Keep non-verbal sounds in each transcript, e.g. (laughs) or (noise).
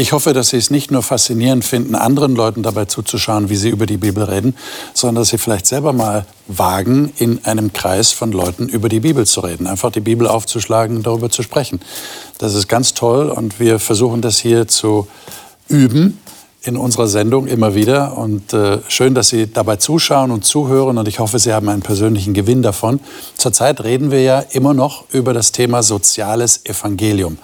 Ich hoffe, dass Sie es nicht nur faszinierend finden, anderen Leuten dabei zuzuschauen, wie sie über die Bibel reden, sondern dass Sie vielleicht selber mal wagen, in einem Kreis von Leuten über die Bibel zu reden. Einfach die Bibel aufzuschlagen und darüber zu sprechen. Das ist ganz toll und wir versuchen das hier zu üben in unserer Sendung immer wieder. Und äh, schön, dass Sie dabei zuschauen und zuhören. Und ich hoffe, Sie haben einen persönlichen Gewinn davon. Zurzeit reden wir ja immer noch über das Thema soziales Evangelium.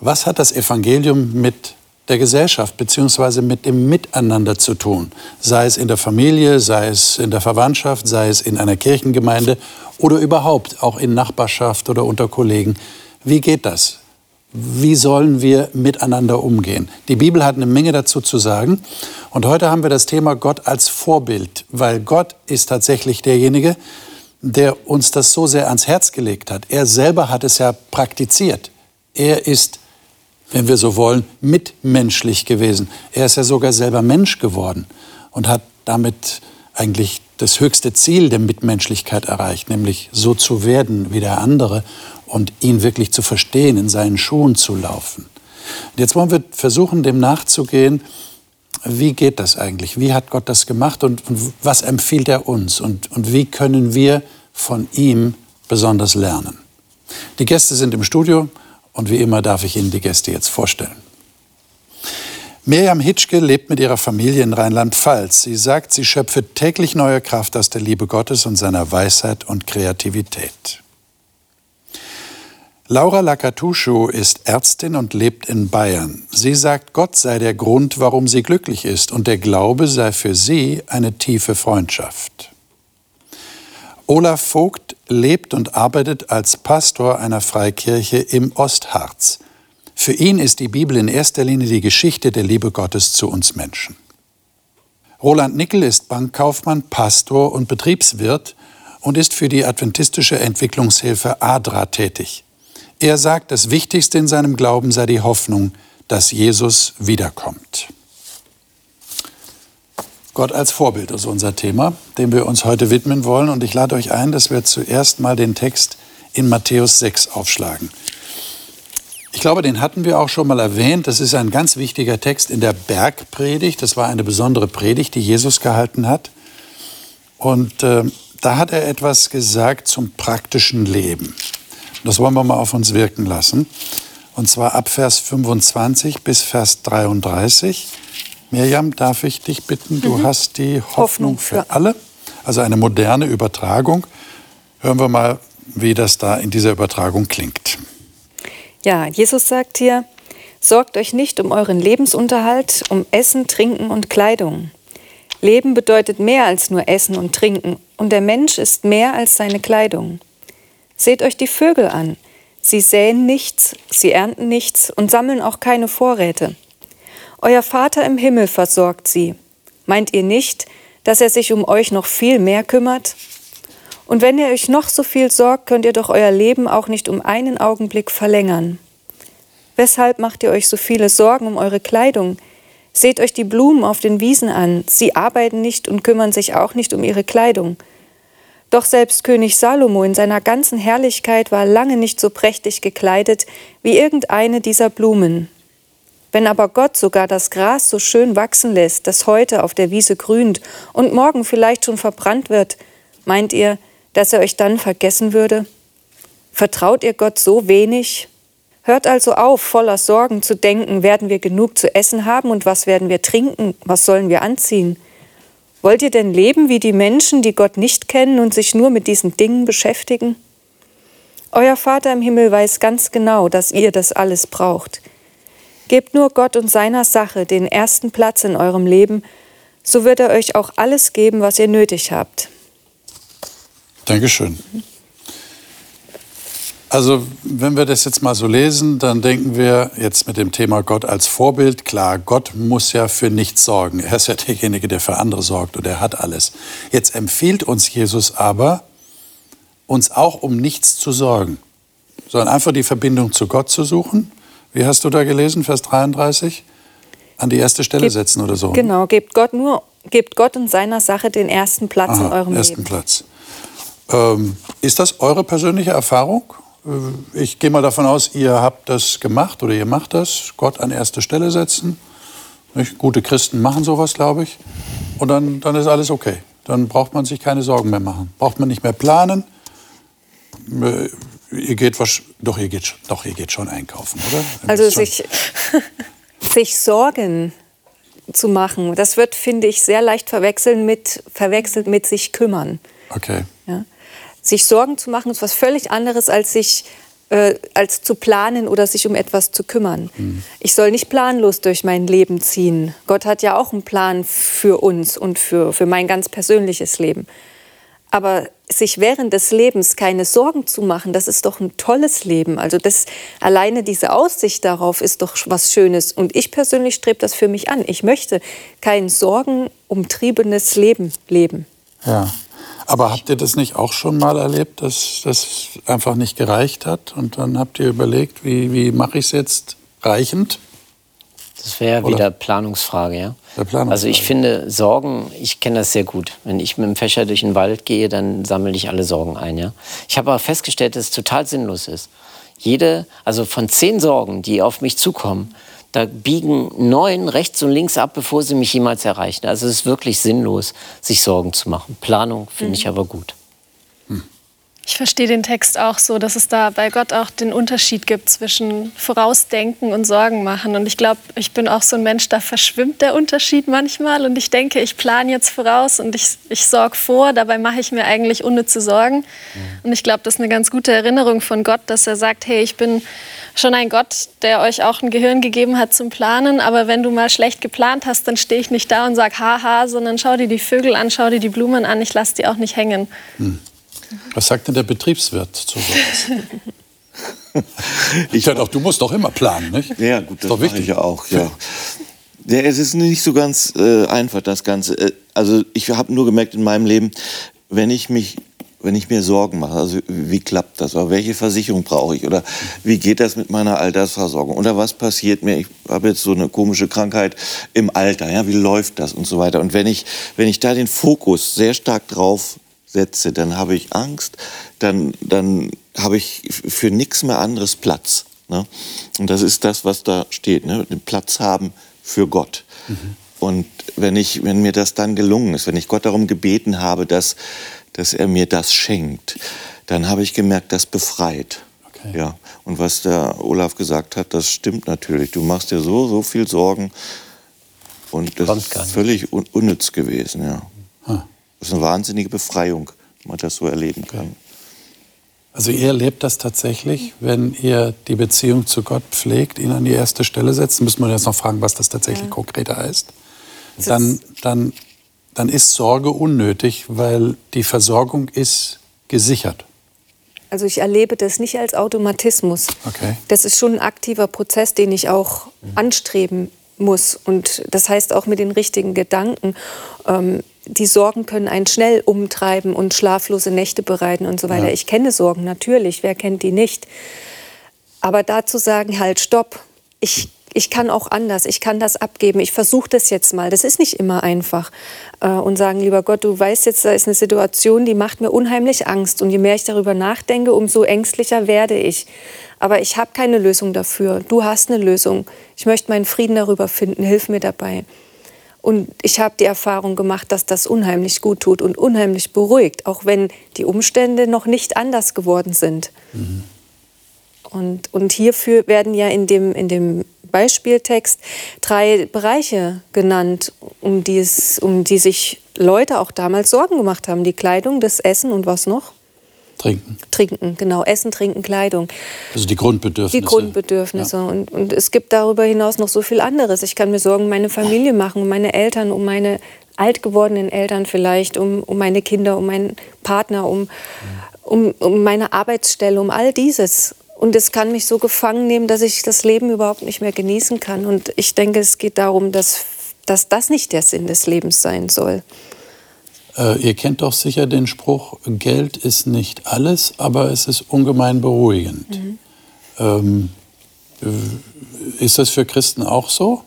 Was hat das Evangelium mit der Gesellschaft beziehungsweise mit dem Miteinander zu tun. Sei es in der Familie, sei es in der Verwandtschaft, sei es in einer Kirchengemeinde oder überhaupt auch in Nachbarschaft oder unter Kollegen. Wie geht das? Wie sollen wir miteinander umgehen? Die Bibel hat eine Menge dazu zu sagen. Und heute haben wir das Thema Gott als Vorbild, weil Gott ist tatsächlich derjenige, der uns das so sehr ans Herz gelegt hat. Er selber hat es ja praktiziert. Er ist wenn wir so wollen, mitmenschlich gewesen. Er ist ja sogar selber Mensch geworden und hat damit eigentlich das höchste Ziel der Mitmenschlichkeit erreicht, nämlich so zu werden wie der andere und ihn wirklich zu verstehen, in seinen Schuhen zu laufen. Und jetzt wollen wir versuchen, dem nachzugehen, wie geht das eigentlich? Wie hat Gott das gemacht und, und was empfiehlt er uns? Und, und wie können wir von ihm besonders lernen? Die Gäste sind im Studio. Und wie immer darf ich Ihnen die Gäste jetzt vorstellen. Mirjam Hitschke lebt mit ihrer Familie in Rheinland-Pfalz. Sie sagt, sie schöpfe täglich neue Kraft aus der Liebe Gottes und seiner Weisheit und Kreativität. Laura Lakatuschu ist Ärztin und lebt in Bayern. Sie sagt, Gott sei der Grund, warum sie glücklich ist und der Glaube sei für sie eine tiefe Freundschaft. Olaf Vogt lebt und arbeitet als Pastor einer Freikirche im Ostharz. Für ihn ist die Bibel in erster Linie die Geschichte der Liebe Gottes zu uns Menschen. Roland Nickel ist Bankkaufmann, Pastor und Betriebswirt und ist für die adventistische Entwicklungshilfe ADRA tätig. Er sagt, das Wichtigste in seinem Glauben sei die Hoffnung, dass Jesus wiederkommt. Gott als Vorbild ist unser Thema, dem wir uns heute widmen wollen. Und ich lade euch ein, dass wir zuerst mal den Text in Matthäus 6 aufschlagen. Ich glaube, den hatten wir auch schon mal erwähnt. Das ist ein ganz wichtiger Text in der Bergpredigt. Das war eine besondere Predigt, die Jesus gehalten hat. Und äh, da hat er etwas gesagt zum praktischen Leben. Das wollen wir mal auf uns wirken lassen. Und zwar ab Vers 25 bis Vers 33. Mirjam, darf ich dich bitten, du mhm. hast die Hoffnung, Hoffnung für, für alle, also eine moderne Übertragung. Hören wir mal, wie das da in dieser Übertragung klingt. Ja, Jesus sagt hier, sorgt euch nicht um euren Lebensunterhalt, um Essen, Trinken und Kleidung. Leben bedeutet mehr als nur Essen und Trinken, und der Mensch ist mehr als seine Kleidung. Seht euch die Vögel an. Sie säen nichts, sie ernten nichts und sammeln auch keine Vorräte. Euer Vater im Himmel versorgt sie. Meint ihr nicht, dass er sich um euch noch viel mehr kümmert? Und wenn ihr euch noch so viel sorgt, könnt ihr doch euer Leben auch nicht um einen Augenblick verlängern. Weshalb macht ihr euch so viele Sorgen um eure Kleidung? Seht euch die Blumen auf den Wiesen an. Sie arbeiten nicht und kümmern sich auch nicht um ihre Kleidung. Doch selbst König Salomo in seiner ganzen Herrlichkeit war lange nicht so prächtig gekleidet wie irgendeine dieser Blumen. Wenn aber Gott sogar das Gras so schön wachsen lässt, das heute auf der Wiese grünt und morgen vielleicht schon verbrannt wird, meint ihr, dass er euch dann vergessen würde? Vertraut ihr Gott so wenig? Hört also auf, voller Sorgen zu denken, werden wir genug zu essen haben und was werden wir trinken, was sollen wir anziehen? Wollt ihr denn leben wie die Menschen, die Gott nicht kennen und sich nur mit diesen Dingen beschäftigen? Euer Vater im Himmel weiß ganz genau, dass ihr das alles braucht. Gebt nur Gott und seiner Sache den ersten Platz in eurem Leben, so wird er euch auch alles geben, was ihr nötig habt. Dankeschön. Also, wenn wir das jetzt mal so lesen, dann denken wir jetzt mit dem Thema Gott als Vorbild, klar, Gott muss ja für nichts sorgen. Er ist ja derjenige, der für andere sorgt und er hat alles. Jetzt empfiehlt uns Jesus aber, uns auch um nichts zu sorgen, sondern einfach die Verbindung zu Gott zu suchen. Wie hast du da gelesen, Vers 33? An die erste Stelle Gebt- setzen oder so. Genau, gebt Gott nur, gebt Gott und seiner Sache den ersten Platz in Aha, eurem ersten Leben. Platz. Ähm, ist das eure persönliche Erfahrung? Äh, Ich gehe mal davon aus, ihr habt das gemacht oder ihr macht das. Gott an erste Stelle setzen. Nicht? Gute Christen machen sowas, glaube ich. Und dann, dann ist alles okay. Dann braucht man sich keine Sorgen mehr machen. Braucht man nicht mehr planen. Ihr geht wasch- doch, ihr geht, doch, ihr geht schon einkaufen, oder? Ihr Also sich, (laughs) sich Sorgen zu machen, das wird, finde ich, sehr leicht verwechseln mit, verwechselt mit sich kümmern. Okay. Ja? Sich Sorgen zu machen ist was völlig anderes, als sich äh, als zu planen oder sich um etwas zu kümmern. Ich soll nicht planlos durch mein Leben ziehen. Gott hat ja auch einen Plan für uns und für, für mein ganz persönliches Leben. Aber sich während des Lebens keine Sorgen zu machen, das ist doch ein tolles Leben. Also das alleine diese Aussicht darauf ist doch was Schönes. Und ich persönlich strebe das für mich an. Ich möchte kein sorgenumtriebenes Leben leben. Ja. Aber habt ihr das nicht auch schon mal erlebt, dass das einfach nicht gereicht hat? Und dann habt ihr überlegt, wie, wie mache ich es jetzt reichend? Das wäre wieder Planungsfrage, ja. Also ich finde Sorgen, ich kenne das sehr gut. Wenn ich mit dem Fächer durch den Wald gehe, dann sammle ich alle Sorgen ein, ja. Ich habe aber festgestellt, dass es total sinnlos ist. Jede, also von zehn Sorgen, die auf mich zukommen, da biegen neun rechts und links ab, bevor sie mich jemals erreichen. Also es ist wirklich sinnlos, sich Sorgen zu machen. Planung finde ich aber gut. Ich verstehe den Text auch so, dass es da bei Gott auch den Unterschied gibt zwischen Vorausdenken und Sorgen machen. Und ich glaube, ich bin auch so ein Mensch, da verschwimmt der Unterschied manchmal. Und ich denke, ich plane jetzt voraus und ich, ich sorge vor. Dabei mache ich mir eigentlich unnütze Sorgen. Und ich glaube, das ist eine ganz gute Erinnerung von Gott, dass er sagt, hey, ich bin schon ein Gott, der euch auch ein Gehirn gegeben hat zum Planen. Aber wenn du mal schlecht geplant hast, dann stehe ich nicht da und sage, haha, sondern schau dir die Vögel an, schau dir die Blumen an. Ich lasse die auch nicht hängen. Was sagt denn der Betriebswirt zu sowas? (laughs) ich sage doch, du musst doch immer planen, nicht? Ja, gut, Ist das doch mache wichtig. ich ja auch, ja. Ja, es ist nicht so ganz äh, einfach, das Ganze. Äh, Also ich habe nur gemerkt in meinem Leben, wenn ich mich, wenn ich mir Sorgen mache, also wie klappt das, oder welche Versicherung brauche ich, oder wie geht das mit meiner Altersversorgung, oder was passiert mir, ich habe jetzt so eine komische Krankheit im Alter, ja, wie läuft das und so weiter. Und wenn ich, wenn ich da den Fokus sehr stark drauf setze, dann habe ich Angst, dann, dann habe ich für nichts mehr anderes Platz. Ne? Und das ist das, was da steht, ne? den Platz haben für Gott. Und wenn, ich, wenn mir das dann gelungen ist, wenn ich Gott darum gebeten habe, dass, dass er mir das schenkt, dann habe ich gemerkt, das befreit. Okay. Ja. Und was der Olaf gesagt hat, das stimmt natürlich. Du machst dir so, so viel Sorgen und das ist völlig un unnütz gewesen. Ja. Das ist eine wahnsinnige Befreiung, wenn man das so erleben kann. Also ihr erlebt das tatsächlich, wenn ihr die Beziehung zu Gott pflegt, ihn an die erste Stelle setzt. Müssen wir jetzt noch fragen, was das tatsächlich konkreter heißt. Dann, dann, dann ist Sorge unnötig, weil die Versorgung ist gesichert. Also ich erlebe das nicht als Automatismus. Okay. Das ist schon ein aktiver Prozess, den ich auch anstreben muss. Und das heißt auch mit den richtigen Gedanken. Ähm, die Sorgen können einen schnell umtreiben und schlaflose Nächte bereiten und so weiter. Ja. Ich kenne Sorgen natürlich, wer kennt die nicht? Aber dazu sagen, halt, stopp, ich, ich kann auch anders, ich kann das abgeben, ich versuche das jetzt mal. Das ist nicht immer einfach. Äh, und sagen, lieber Gott, du weißt jetzt, da ist eine Situation, die macht mir unheimlich Angst. Und je mehr ich darüber nachdenke, umso ängstlicher werde ich. Aber ich habe keine Lösung dafür. Du hast eine Lösung. Ich möchte meinen Frieden darüber finden. Hilf mir dabei. Und ich habe die Erfahrung gemacht, dass das unheimlich gut tut und unheimlich beruhigt, auch wenn die Umstände noch nicht anders geworden sind. Und, und hierfür werden ja in dem, in dem Beispieltext drei Bereiche genannt, um die, es, um die sich Leute auch damals Sorgen gemacht haben. Die Kleidung, das Essen und was noch? Trinken. Trinken, genau. Essen, Trinken, Kleidung. Also die Grundbedürfnisse. Die Grundbedürfnisse. Und, und es gibt darüber hinaus noch so viel anderes. Ich kann mir Sorgen um meine Familie machen, um meine Eltern, um meine alt gewordenen Eltern vielleicht, um, um meine Kinder, um meinen Partner, um, um, um meine Arbeitsstelle, um all dieses. Und es kann mich so gefangen nehmen, dass ich das Leben überhaupt nicht mehr genießen kann. Und ich denke, es geht darum, dass, dass das nicht der Sinn des Lebens sein soll. Äh, ihr kennt doch sicher den Spruch, Geld ist nicht alles, aber es ist ungemein beruhigend. Mhm. Ähm, äh, ist das für Christen auch so?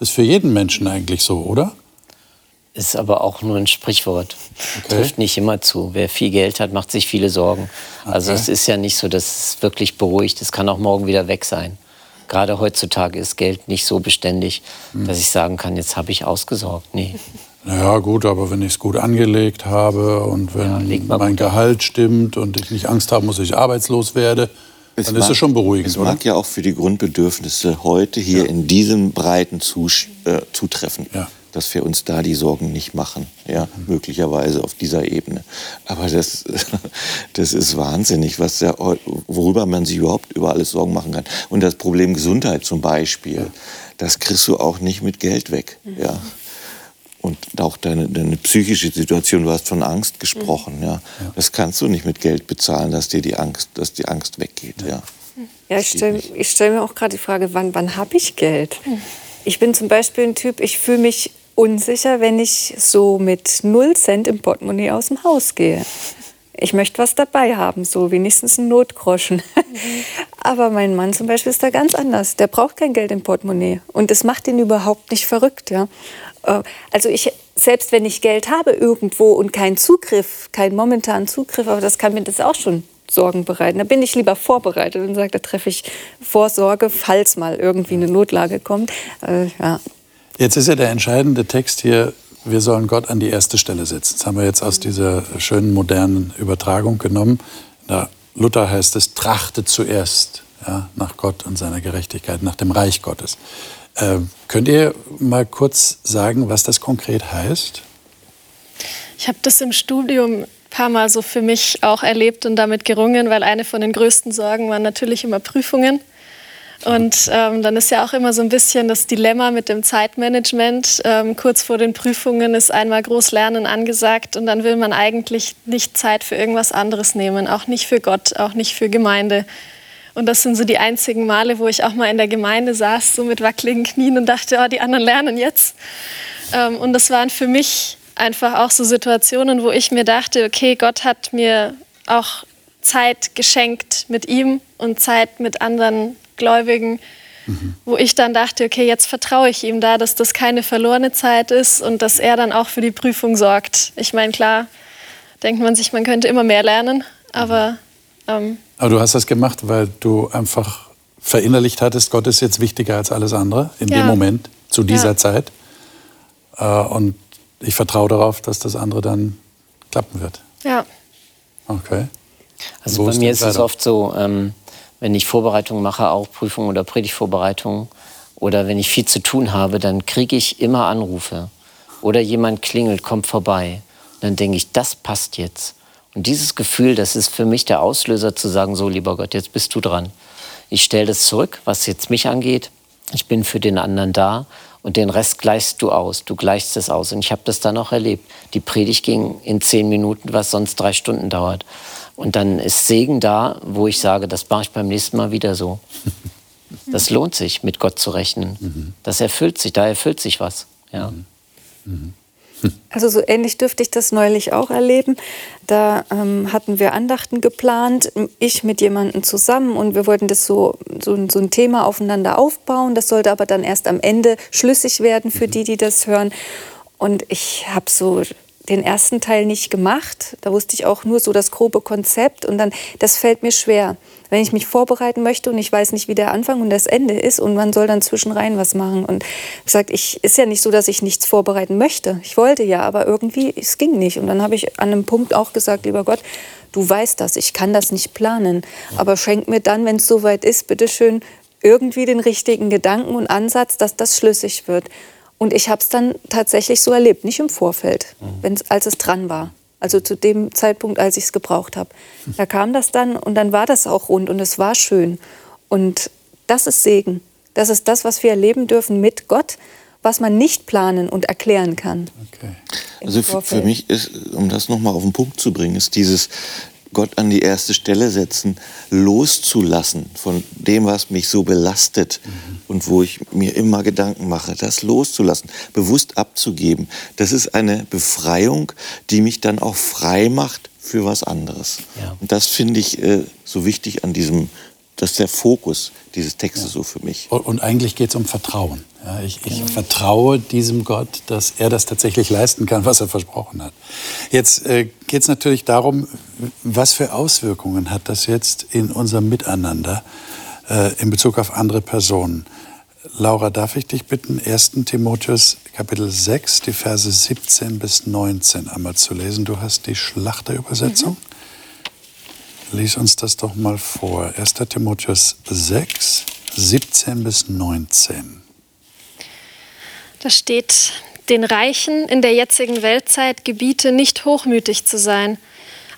Ist für jeden Menschen eigentlich so, oder? Ist aber auch nur ein Sprichwort. Okay. Trifft nicht immer zu. Wer viel Geld hat, macht sich viele Sorgen. Also okay. es ist ja nicht so, dass es wirklich beruhigt. Es kann auch morgen wieder weg sein. Gerade heutzutage ist Geld nicht so beständig, hm. dass ich sagen kann, jetzt habe ich ausgesorgt. Nee. Naja, gut, aber wenn ich es gut angelegt habe und wenn ja, mein Gehalt stimmt und ich nicht Angst haben muss, dass ich arbeitslos werde, es dann mag, ist es schon beruhigend. Es mag ja auch für die Grundbedürfnisse heute hier ja. in diesem Breiten zus äh, zutreffen. Ja. Dass wir uns da die Sorgen nicht machen, ja, mhm. möglicherweise auf dieser Ebene. Aber das, (laughs) das ist wahnsinnig, was ja, worüber man sich überhaupt über alles Sorgen machen kann. Und das Problem Gesundheit zum Beispiel, ja. das kriegst du auch nicht mit Geld weg, mhm. ja und auch deine, deine, psychische Situation, du hast von Angst gesprochen, ja. ja. Das kannst du nicht mit Geld bezahlen, dass dir die Angst, dass die Angst weggeht, ja. Ja, ich stelle stell mir auch gerade die Frage, wann, wann habe ich Geld? Ich bin zum Beispiel ein Typ, ich fühle mich unsicher, wenn ich so mit null Cent im Portemonnaie aus dem Haus gehe. Ich möchte was dabei haben, so wenigstens einen Notgroschen. Mhm. Aber mein Mann zum Beispiel ist da ganz anders. Der braucht kein Geld im Portemonnaie. Und das macht ihn überhaupt nicht verrückt. Ja? Äh, also ich, selbst wenn ich Geld habe irgendwo und keinen Zugriff, keinen momentanen Zugriff, aber das kann mir das auch schon Sorgen bereiten. Da bin ich lieber vorbereitet und sage, da treffe ich Vorsorge, falls mal irgendwie eine Notlage kommt. Äh, ja. Jetzt ist ja der entscheidende Text hier, wir sollen Gott an die erste Stelle setzen. Das haben wir jetzt aus dieser schönen modernen Übertragung genommen. Da Luther heißt es, trachtet zuerst ja, nach Gott und seiner Gerechtigkeit, nach dem Reich Gottes. Äh, könnt ihr mal kurz sagen, was das konkret heißt? Ich habe das im Studium ein paar Mal so für mich auch erlebt und damit gerungen, weil eine von den größten Sorgen waren natürlich immer Prüfungen. Und ähm, dann ist ja auch immer so ein bisschen das Dilemma mit dem Zeitmanagement. Ähm, kurz vor den Prüfungen ist einmal groß Lernen angesagt und dann will man eigentlich nicht Zeit für irgendwas anderes nehmen, auch nicht für Gott, auch nicht für Gemeinde. Und das sind so die einzigen Male, wo ich auch mal in der Gemeinde saß, so mit wackeligen Knien und dachte, oh, die anderen lernen jetzt. Ähm, und das waren für mich einfach auch so Situationen, wo ich mir dachte, okay, Gott hat mir auch Zeit geschenkt mit ihm und Zeit mit anderen Gläubigen, mhm. wo ich dann dachte, okay, jetzt vertraue ich ihm da, dass das keine verlorene Zeit ist und dass er dann auch für die Prüfung sorgt. Ich meine, klar, denkt man sich, man könnte immer mehr lernen, aber ähm, aber du hast das gemacht, weil du einfach verinnerlicht hattest, Gott ist jetzt wichtiger als alles andere in ja. dem Moment, zu dieser ja. Zeit. Äh, und ich vertraue darauf, dass das andere dann klappen wird. Ja. Okay. Also bei mir ist es oft so, ähm, wenn ich Vorbereitungen mache, auch Prüfungen oder Predigtvorbereitungen, oder wenn ich viel zu tun habe, dann kriege ich immer Anrufe. Oder jemand klingelt, kommt vorbei. Dann denke ich, das passt jetzt. Und dieses Gefühl, das ist für mich der Auslöser zu sagen, so lieber Gott, jetzt bist du dran. Ich stelle das zurück, was jetzt mich angeht. Ich bin für den anderen da und den Rest gleichst du aus. Du gleichst es aus. Und ich habe das dann auch erlebt. Die Predigt ging in zehn Minuten, was sonst drei Stunden dauert. Und dann ist Segen da, wo ich sage, das mache ich beim nächsten Mal wieder so. (laughs) Das lohnt sich, mit Gott zu rechnen. Mhm. Das erfüllt sich, da erfüllt sich was. Ja. Mhm. Mhm. Also so ähnlich dürfte ich das neulich auch erleben. Da ähm, hatten wir Andachten geplant, ich mit jemandem zusammen und wir wollten das so, so, so, ein Thema aufeinander aufbauen. Das sollte aber dann erst am Ende schlüssig werden für die, die das hören. Und ich habe so den ersten Teil nicht gemacht. Da wusste ich auch nur so das grobe Konzept und dann, das fällt mir schwer. Wenn ich mich vorbereiten möchte und ich weiß nicht, wie der Anfang und das Ende ist und man soll dann zwischenrein was machen. Und gesagt, ich ist ja nicht so, dass ich nichts vorbereiten möchte. Ich wollte ja, aber irgendwie, es ging nicht. Und dann habe ich an einem Punkt auch gesagt, lieber Gott, du weißt das, ich kann das nicht planen. Aber schenk mir dann, wenn es soweit ist, bitteschön irgendwie den richtigen Gedanken und Ansatz, dass das schlüssig wird. Und ich habe es dann tatsächlich so erlebt, nicht im Vorfeld, mhm. als es dran war. Also zu dem Zeitpunkt, als ich es gebraucht habe. Da kam das dann und dann war das auch rund und es war schön. Und das ist Segen. Das ist das, was wir erleben dürfen mit Gott, was man nicht planen und erklären kann. Okay. Also für, für, mich ist, um das nochmal auf den Punkt zu bringen, ist dieses, Gott an die erste Stelle setzen, loszulassen von dem, was mich so belastet mhm. und wo ich mir immer Gedanken mache, das loszulassen, bewusst abzugeben. Das ist eine Befreiung, die mich dann auch frei macht für was anderes. Ja. Und das finde ich äh, so wichtig an diesem das ist der Fokus dieses Textes ja. so für mich. Und, und eigentlich geht es um Vertrauen. Ja, ich, ich vertraue diesem Gott, dass er das tatsächlich leisten kann, was er versprochen hat. Jetzt äh, geht es natürlich darum, was für Auswirkungen hat das jetzt in unserem Miteinander äh, in Bezug auf andere Personen. Laura, darf ich dich bitten, 1. Timotheus Kapitel 6, die Verse 17 bis 19 einmal zu lesen? Du hast die Schlachterübersetzung. Mhm. Lies uns das doch mal vor. 1. Timotheus 6, 17 bis 19. Da steht, den Reichen in der jetzigen Weltzeit gebiete nicht hochmütig zu sein,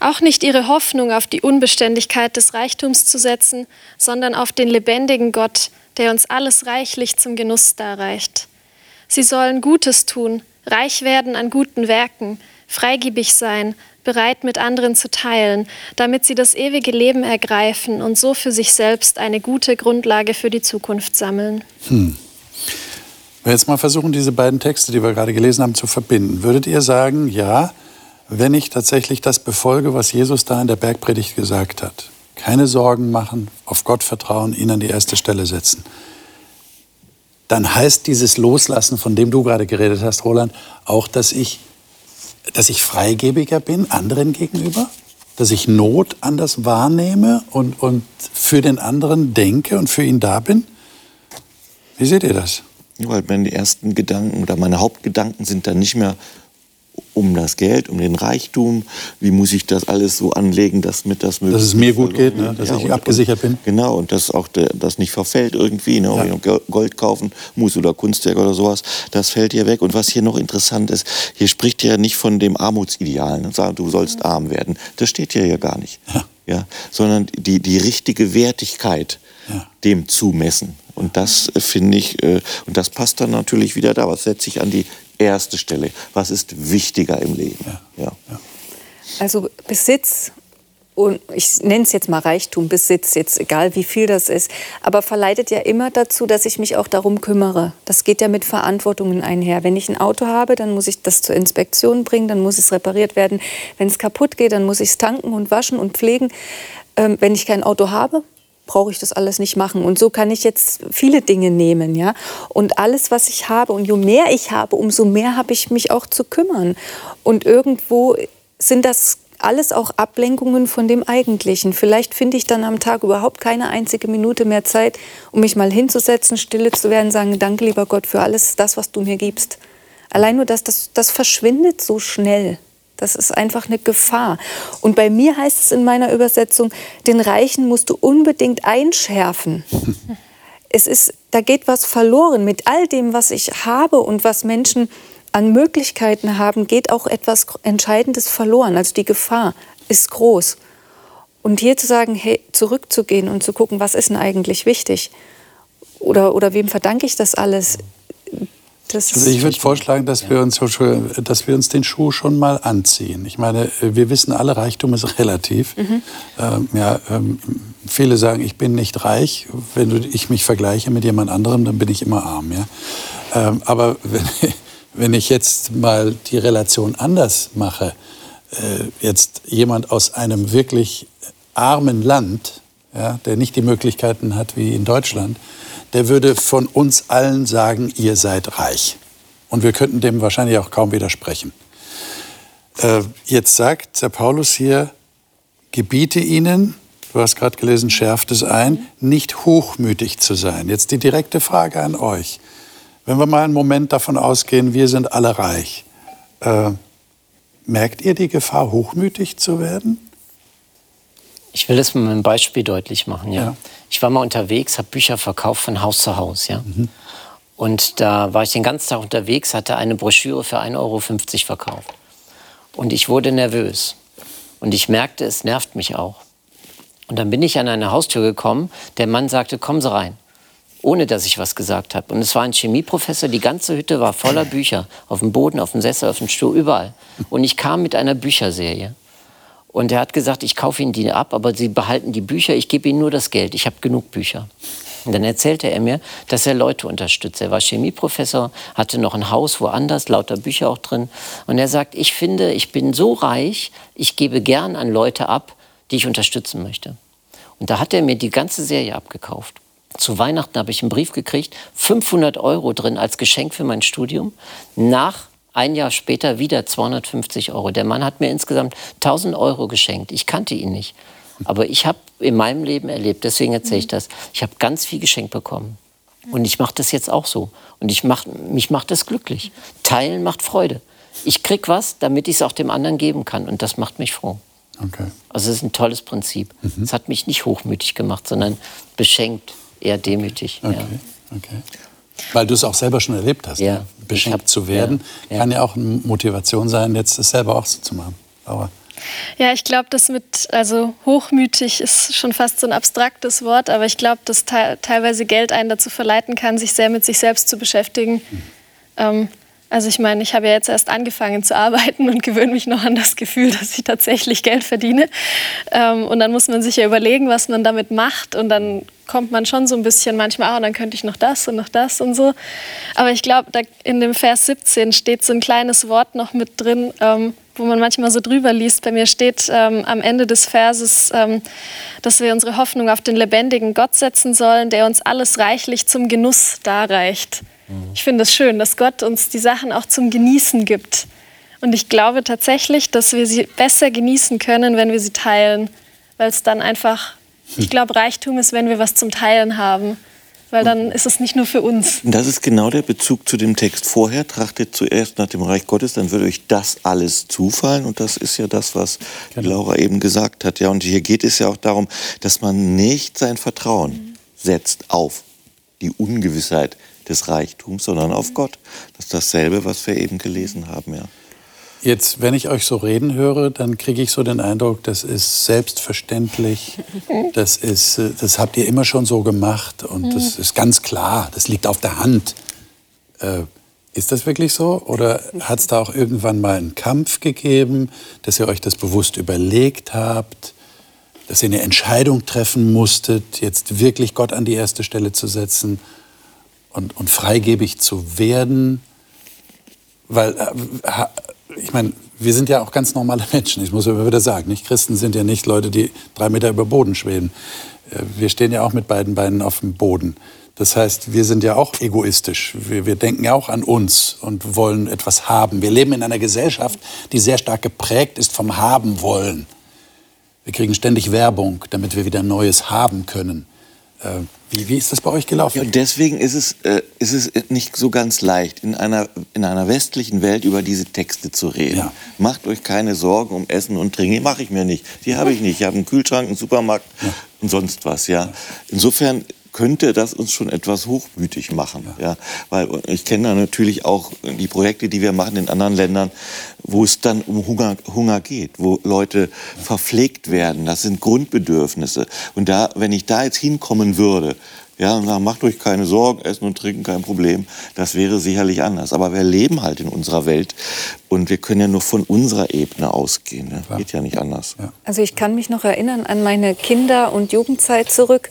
auch nicht ihre Hoffnung auf die Unbeständigkeit des Reichtums zu setzen, sondern auf den lebendigen Gott, der uns alles reichlich zum Genuss darreicht. Sie sollen Gutes tun, reich werden an guten Werken, freigebig sein, bereit mit anderen zu teilen, damit sie das ewige Leben ergreifen und so für sich selbst eine gute Grundlage für die Zukunft sammeln. Hm. Wenn wir jetzt mal versuchen, diese beiden Texte, die wir gerade gelesen haben, zu verbinden, würdet ihr sagen, ja, wenn ich tatsächlich das befolge, was Jesus da in der Bergpredigt gesagt hat, keine Sorgen machen, auf Gott vertrauen, ihn an die erste Stelle setzen, dann heißt dieses Loslassen, von dem du gerade geredet hast, Roland, auch, dass ich dass ich freigebiger bin anderen gegenüber, dass ich Not anders wahrnehme und, und für den anderen denke und für ihn da bin? Wie seht ihr das? Weil meine ersten Gedanken oder meine Hauptgedanken sind dann nicht mehr um das Geld, um den Reichtum, wie muss ich das alles so anlegen, dass mit das Dass es mir gut geht, ne? dass ja, ich und, abgesichert bin. Genau, und dass auch der, das nicht verfällt irgendwie, ne? Ja. Gold kaufen muss oder Kunstwerk oder sowas, das fällt hier weg. Und was hier noch interessant ist, hier spricht ja nicht von dem Armutsideal, ne? sagen, du sollst arm werden. Das steht hier ja gar nicht. Ja. Ja? Sondern die, die richtige Wertigkeit dem zumessen. Und das äh, finde ich, äh, und das passt dann natürlich wieder da. Was setzt sich an die erste Stelle? Was ist wichtiger im Leben? Ja. ja. Also Besitz und ich nenne es jetzt mal Reichtum, Besitz, jetzt egal wie viel das ist, aber verleitet ja immer dazu, dass ich mich auch darum kümmere. Das geht ja mit Verantwortungen einher. Wenn ich ein Auto habe, dann muss ich das zur Inspektion bringen, dann muss es repariert werden. Wenn es kaputt geht, dann muss ich es tanken und waschen und pflegen. Ähm, wenn ich kein Auto habe, brauche ich das alles nicht machen. Und so kann ich jetzt viele Dinge nehmen, ja. Und alles, was ich habe, und je mehr ich habe, umso mehr habe ich mich auch zu kümmern. Und irgendwo sind das alles auch Ablenkungen von dem Eigentlichen. Vielleicht finde ich dann am Tag überhaupt keine einzige Minute mehr Zeit, um mich mal hinzusetzen, stille zu werden, sagen, danke lieber Gott für alles das, was du mir gibst. Allein nur das, das, das verschwindet so schnell. Das ist einfach eine Gefahr. Und bei mir heißt es in meiner Übersetzung, den Reichen musst du unbedingt einschärfen. (laughs) es ist, da geht was verloren. Mit all dem, was ich habe und was Menschen an Möglichkeiten haben, geht auch etwas Entscheidendes verloren. Also die Gefahr ist groß. Und hier zu sagen, hey, zurückzugehen und zu gucken, was ist denn eigentlich wichtig? Oder, oder wem verdanke ich das alles? Also ich würde vorschlagen, dass, ja. wir uns, dass wir uns den Schuh schon mal anziehen. Ich meine, wir wissen alle, Reichtum ist relativ. Mhm. Ähm, ja, ähm, viele sagen, ich bin nicht reich. Wenn ich mich vergleiche mit jemand anderem, dann bin ich immer arm. Ja? Ähm, aber (laughs) wenn, wenn ich jetzt mal die Relation anders mache, äh, jetzt jemand aus einem wirklich armen Land, ja, der nicht die Möglichkeiten hat wie in Deutschland, der würde von uns allen sagen, ihr seid reich. Und wir könnten dem wahrscheinlich auch kaum widersprechen. Äh, jetzt sagt der Paulus hier, gebiete ihnen, du hast gerade gelesen, schärft es ein, nicht hochmütig zu sein. Jetzt die direkte Frage an euch. Wenn wir mal einen Moment davon ausgehen, wir sind alle reich, äh, merkt ihr die Gefahr, hochmütig zu werden? Ich will das mit einem Beispiel deutlich machen. Ja. ja. Ich war mal unterwegs, habe Bücher verkauft von Haus zu Haus. Ja. Mhm. Und da war ich den ganzen Tag unterwegs, hatte eine Broschüre für 1,50 Euro verkauft. Und ich wurde nervös. Und ich merkte, es nervt mich auch. Und dann bin ich an eine Haustür gekommen. Der Mann sagte, kommen Sie rein. Ohne dass ich was gesagt habe. Und es war ein Chemieprofessor. Die ganze Hütte war voller Bücher. Auf dem Boden, auf dem Sessel, auf dem Stuhl, überall. Und ich kam mit einer Bücherserie. Und er hat gesagt, ich kaufe Ihnen die ab, aber Sie behalten die Bücher, ich gebe Ihnen nur das Geld, ich habe genug Bücher. Und dann erzählte er mir, dass er Leute unterstützt. Er war Chemieprofessor, hatte noch ein Haus woanders, lauter Bücher auch drin. Und er sagt, ich finde, ich bin so reich, ich gebe gern an Leute ab, die ich unterstützen möchte. Und da hat er mir die ganze Serie abgekauft. Zu Weihnachten habe ich einen Brief gekriegt, 500 Euro drin als Geschenk für mein Studium. Nach ein Jahr später wieder 250 Euro. Der Mann hat mir insgesamt 1000 Euro geschenkt. Ich kannte ihn nicht. Aber ich habe in meinem Leben erlebt, deswegen erzähle ich das, ich habe ganz viel geschenkt bekommen. Und ich mache das jetzt auch so. Und ich mach, mich macht das glücklich. Teilen macht Freude. Ich krieg was, damit ich es auch dem anderen geben kann. Und das macht mich froh. Okay. Also es ist ein tolles Prinzip. Es hat mich nicht hochmütig gemacht, sondern beschenkt, eher demütig. Okay. Ja. okay. Weil du es auch selber schon erlebt hast. Ja. Ne? Beschenkt hab- zu werden, ja, ja. kann ja auch eine Motivation sein, jetzt es selber auch so zu machen. Aber Ja, ich glaube, das mit, also hochmütig ist schon fast so ein abstraktes Wort, aber ich glaube, dass te teilweise Geld einen dazu verleiten kann, sich sehr mit sich selbst zu beschäftigen. Ähm, also ich meine, ich habe ja jetzt erst angefangen zu arbeiten und gewöhne mich noch an das Gefühl, (laughs) dass ich tatsächlich Geld verdiene. Ähm, und dann muss man sich ja überlegen, was man damit macht. Und dann kommt man schon so ein bisschen manchmal, ah, dann könnte ich noch das und noch das und so. Aber ich glaube, in dem Vers 17 steht so ein kleines Wort noch mit drin, ähm, wo man manchmal so drüber liest. Bei mir steht ähm, am Ende des Verses, ähm, dass wir unsere Hoffnung auf den lebendigen Gott setzen sollen, der uns alles reichlich zum Genuss darreicht. Ich finde es schön, dass Gott uns die Sachen auch zum Genießen gibt. Und ich glaube tatsächlich, dass wir sie besser genießen können, wenn wir sie teilen, weil es dann einfach, ich glaube, Reichtum ist, wenn wir was zum Teilen haben, weil dann ist es nicht nur für uns. Und das ist genau der Bezug zu dem Text vorher. Trachtet zuerst nach dem Reich Gottes, dann wird euch das alles zufallen. Und das ist ja das, was die Laura eben gesagt hat. Ja, und hier geht es ja auch darum, dass man nicht sein Vertrauen setzt auf die Ungewissheit des Reichtums, sondern auf Gott. Das ist dasselbe, was wir eben gelesen haben. Ja. Jetzt, wenn ich euch so reden höre, dann kriege ich so den Eindruck, das ist selbstverständlich, das, ist, äh, das habt ihr immer schon so gemacht und das ist ganz klar, das liegt auf der Hand. Äh, ist das wirklich so? Oder hat es da auch irgendwann mal einen Kampf gegeben, dass ihr euch das bewusst überlegt habt, dass ihr eine Entscheidung treffen musstet, jetzt wirklich Gott an die erste Stelle zu setzen und, und freigebig zu werden? Weil, äh, ich meine, wir sind ja auch ganz normale (laughs) Menschen, ich muss immer wieder sagen. Nicht? Christen sind ja nicht Leute, die drei Meter über Boden schweben. Äh, Wir stehen ja auch mit beiden Beinen auf dem Boden. Das heißt, wir sind ja auch egoistisch. Wir, wir denken ja auch an uns und wollen etwas haben. Wir leben in einer Gesellschaft, die sehr stark geprägt ist vom Haben wollen. Wir kriegen ständig Werbung, damit wir wieder Neues haben können. Äh, Wie, wie ist das bei euch gelaufen? Ja, deswegen ist es, äh, ist es nicht so ganz leicht, in einer, in einer westlichen Welt über diese Texte zu reden. Ja. Macht euch keine Sorgen um Essen und Trinken. Die mache ich mir nicht. Die habe ich nicht. Ich habe einen Kühlschrank, einen Supermarkt und sonst was. Ja. Insofern könnte das uns schon etwas hochmütig machen. Ja. Weil ich kenne natürlich auch die Projekte, die wir machen in anderen Ländern, wo es dann um Hunger, Hunger geht, wo Leute verpflegt werden. Das sind Grundbedürfnisse. Und da, wenn ich da jetzt hinkommen würde, ja, und sagen, macht euch keine Sorgen, Essen und Trinken kein Problem. Das wäre sicherlich anders. Aber wir leben halt in unserer Welt und wir können ja nur von unserer Ebene ausgehen. Ne? Geht ja nicht anders. Also ich kann mich noch erinnern an meine Kinder- und Jugendzeit zurück.